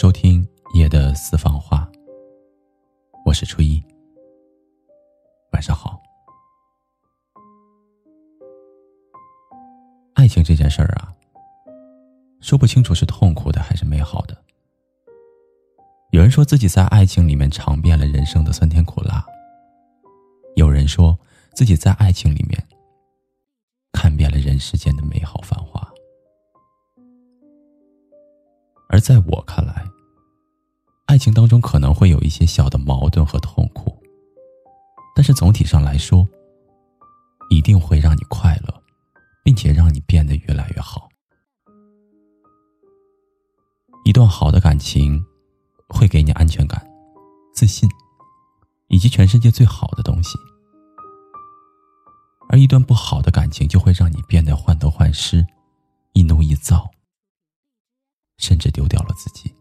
收听夜的私房话，我是初一。晚上好。爱情这件事儿啊，说不清楚是痛苦的还是美好的。有人说自己在爱情里面尝遍了人生的酸甜苦辣，有人说自己在爱情里面看遍了人世间的美好繁华。而在我看来，爱情当中可能会有一些小的矛盾和痛苦，但是总体上来说，一定会让你快乐，并且让你变得越来越好。一段好的感情会给你安全感、自信，以及全世界最好的东西；而一段不好的感情就会让你变得患得患失、易怒易躁。甚至丢掉了自己，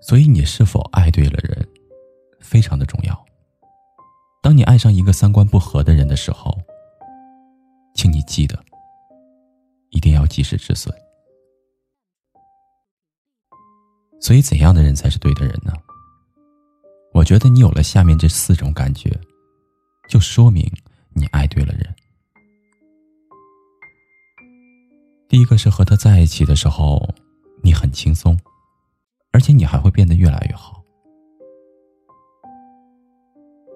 所以你是否爱对了人，非常的重要。当你爱上一个三观不合的人的时候，请你记得，一定要及时止损。所以，怎样的人才是对的人呢？我觉得你有了下面这四种感觉，就说明你爱对了人。第一个是和他在一起的时候，你很轻松，而且你还会变得越来越好。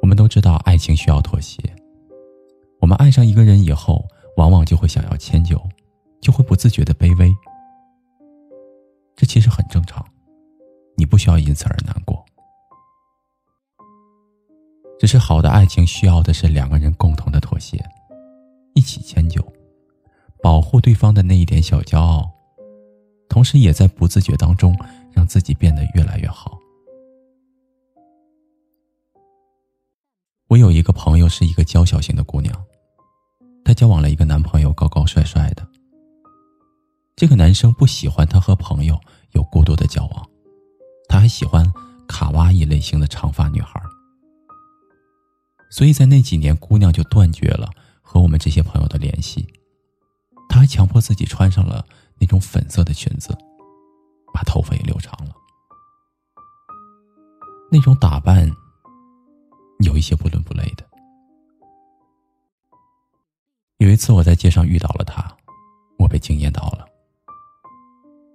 我们都知道爱情需要妥协，我们爱上一个人以后，往往就会想要迁就，就会不自觉的卑微。这其实很正常，你不需要因此而难过。只是好的爱情需要的是两个人共同的妥协，一起迁就。保护对方的那一点小骄傲，同时也在不自觉当中让自己变得越来越好。我有一个朋友是一个娇小型的姑娘，她交往了一个男朋友，高高帅帅的。这个男生不喜欢她和朋友有过多的交往，他还喜欢卡哇伊类型的长发女孩。所以在那几年，姑娘就断绝了和我们这些朋友的联系。她还强迫自己穿上了那种粉色的裙子，把头发也留长了。那种打扮有一些不伦不类的。有一次我在街上遇到了她，我被惊艳到了。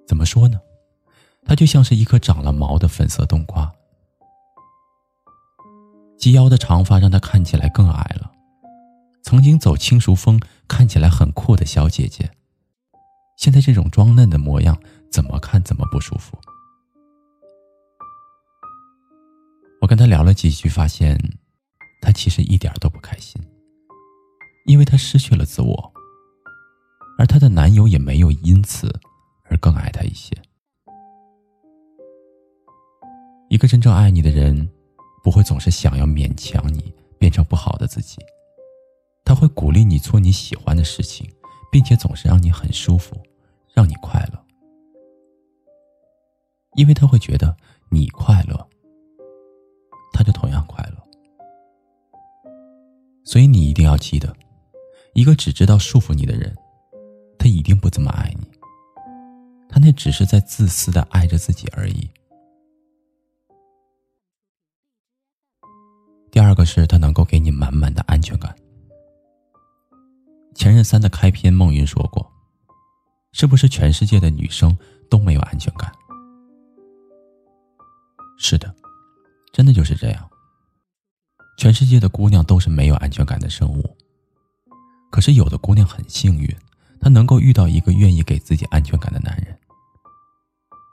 怎么说呢？她就像是一颗长了毛的粉色冬瓜，及腰的长发让她看起来更矮了。曾经走轻熟风、看起来很酷的小姐姐，现在这种装嫩的模样，怎么看怎么不舒服。我跟她聊了几句，发现她其实一点都不开心，因为她失去了自我，而她的男友也没有因此而更爱她一些。一个真正爱你的人，不会总是想要勉强你变成不好的自己。他会鼓励你做你喜欢的事情，并且总是让你很舒服，让你快乐，因为他会觉得你快乐，他就同样快乐。所以你一定要记得，一个只知道束缚你的人，他一定不怎么爱你，他那只是在自私的爱着自己而已。第二个是他能够给你满满的安全感。《前任三》的开篇，孟云说过：“是不是全世界的女生都没有安全感？”是的，真的就是这样。全世界的姑娘都是没有安全感的生物。可是有的姑娘很幸运，她能够遇到一个愿意给自己安全感的男人，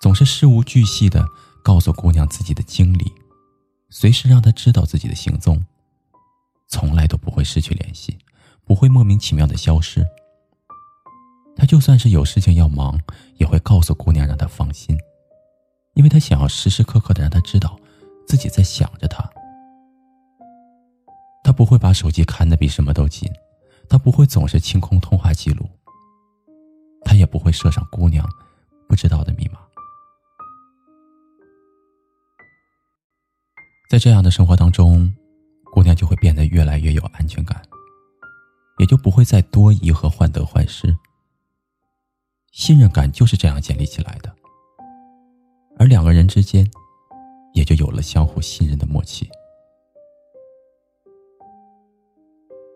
总是事无巨细的告诉姑娘自己的经历，随时让她知道自己的行踪，从来都不会失去联系。不会莫名其妙的消失。他就算是有事情要忙，也会告诉姑娘让她放心，因为他想要时时刻刻的让她知道自己在想着她。他不会把手机看得比什么都紧，他不会总是清空通话记录，他也不会设上姑娘不知道的密码。在这样的生活当中，姑娘就会变得越来越有安全感。也就不会再多疑和患得患失。信任感就是这样建立起来的，而两个人之间也就有了相互信任的默契。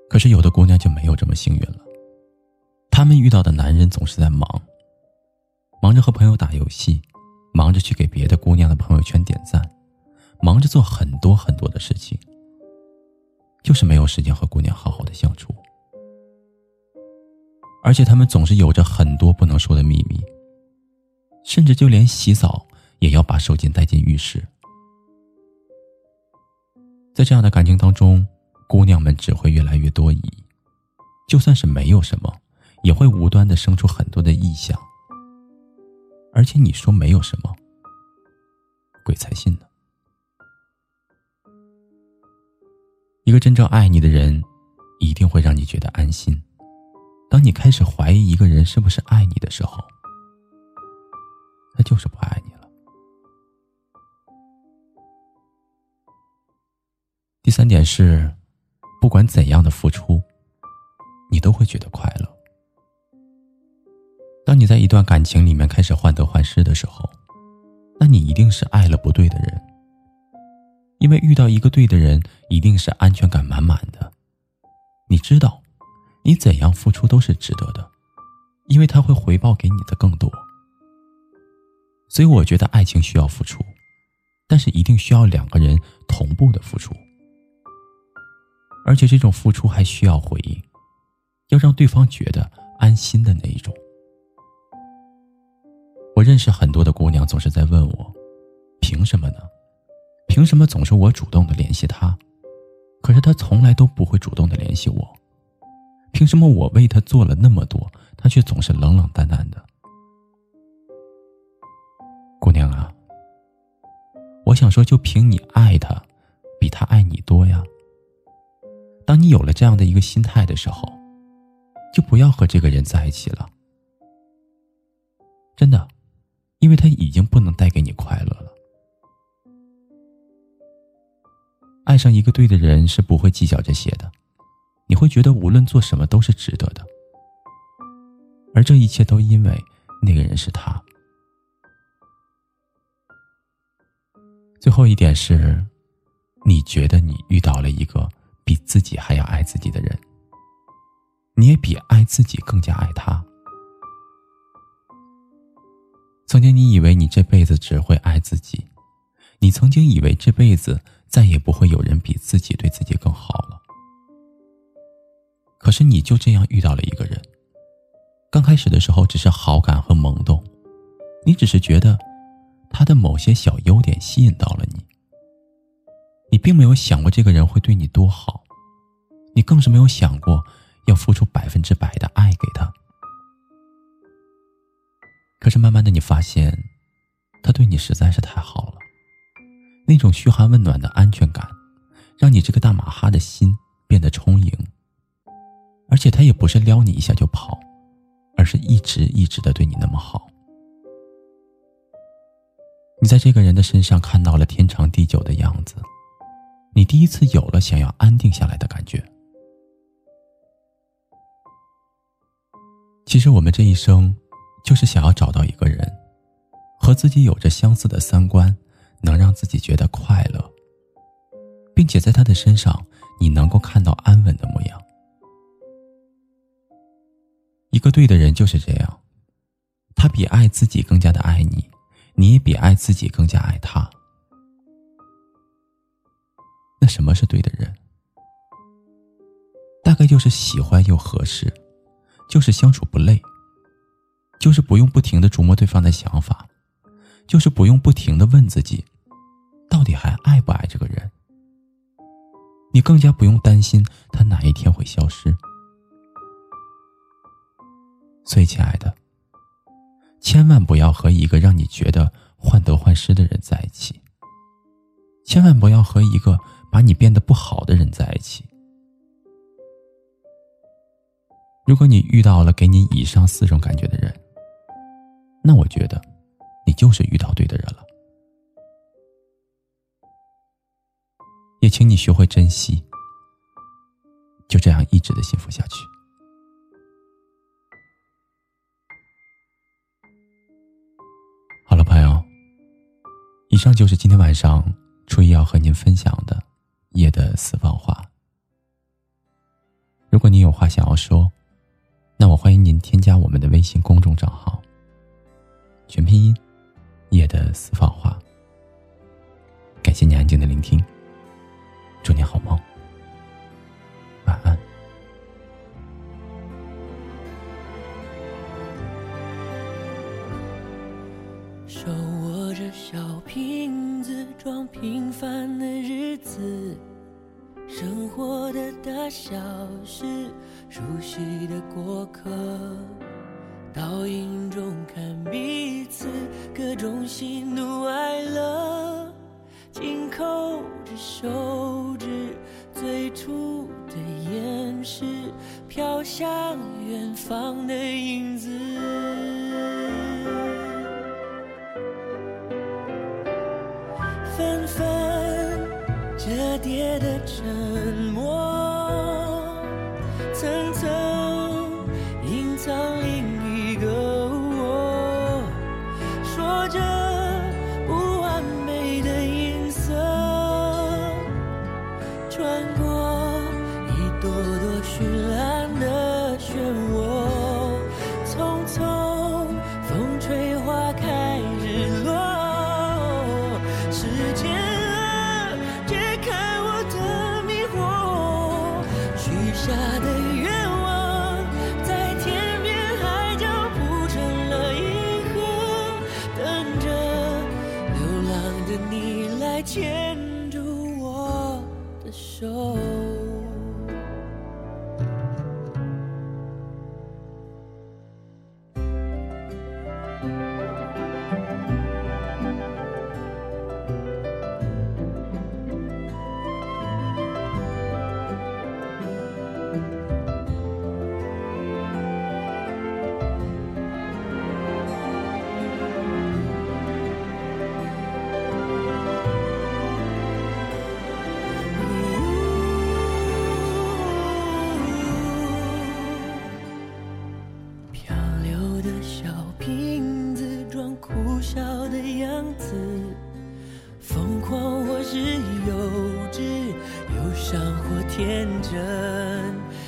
可是有的姑娘就没有这么幸运了，她们遇到的男人总是在忙，忙着和朋友打游戏，忙着去给别的姑娘的朋友圈点赞，忙着做很多很多的事情，就是没有时间和姑娘好好的相处。而且他们总是有着很多不能说的秘密，甚至就连洗澡也要把手巾带进浴室。在这样的感情当中。姑娘们只会越来越多疑，就算是没有什么，也会无端的生出很多的臆想。而且你说没有什么，鬼才信呢。一个真正爱你的人，一定会让你觉得安心。当你开始怀疑一个人是不是爱你的时候，他就是不爱你了。第三点是。不管怎样的付出，你都会觉得快乐。当你在一段感情里面开始患得患失的时候，那你一定是爱了不对的人。因为遇到一个对的人，一定是安全感满满的。你知道，你怎样付出都是值得的，因为他会回报给你的更多。所以，我觉得爱情需要付出，但是一定需要两个人同步的付出。而且这种付出还需要回应，要让对方觉得安心的那一种。我认识很多的姑娘，总是在问我：凭什么呢？凭什么总是我主动的联系他，可是他从来都不会主动的联系我？凭什么我为他做了那么多，他却总是冷冷淡淡的？姑娘啊，我想说，就凭你爱他，比他爱你多呀。当你有了这样的一个心态的时候，就不要和这个人在一起了。真的，因为他已经不能带给你快乐了。爱上一个对的人是不会计较这些的，你会觉得无论做什么都是值得的。而这一切都因为那个人是他。最后一点是，你觉得你遇到了一个。比自己还要爱自己的人，你也比爱自己更加爱他。曾经你以为你这辈子只会爱自己，你曾经以为这辈子再也不会有人比自己对自己更好了。可是你就这样遇到了一个人，刚开始的时候只是好感和萌动，你只是觉得他的某些小优点吸引到了你。你并没有想过这个人会对你多好，你更是没有想过要付出百分之百的爱给他。可是慢慢的，你发现他对你实在是太好了，那种嘘寒问暖的安全感，让你这个大马哈的心变得充盈。而且他也不是撩你一下就跑，而是一直一直的对你那么好。你在这个人的身上看到了天长地久的样子。你第一次有了想要安定下来的感觉。其实我们这一生，就是想要找到一个人，和自己有着相似的三观，能让自己觉得快乐，并且在他的身上，你能够看到安稳的模样。对的人就是这样，他比爱自己更加的爱你，你也比爱自己更加爱他。那什么是对的人？大概就是喜欢又合适，就是相处不累，就是不用不停的琢磨对方的想法，就是不用不停的问自己，到底还爱不爱这个人。你更加不用担心他哪一天会消失。最，亲爱的，千万不要和一个让你觉得患得患失的人在一起，千万不要和一个。把你变得不好的人在一起。如果你遇到了给你以上四种感觉的人，那我觉得，你就是遇到对的人了。也请你学会珍惜，就这样一直的幸福下去。以上就是今天晚上初一要和您分享的夜的私房话。如果您有话想要说，那我欢迎您添加我们的微信公众账号，全拼音夜的私房话。感谢您安静的聆听，祝你好梦。消失，熟悉的过客，倒影中看彼此各种喜怒哀乐，紧扣着手指，最初的掩饰，飘向远方的影样子，疯狂或是幼稚，忧伤或天真，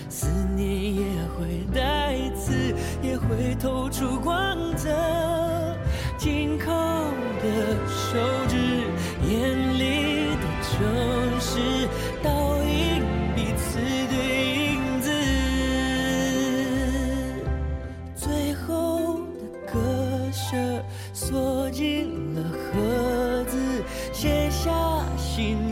思念也会带刺，也会透出光泽。舍。锁进了盒子，写下心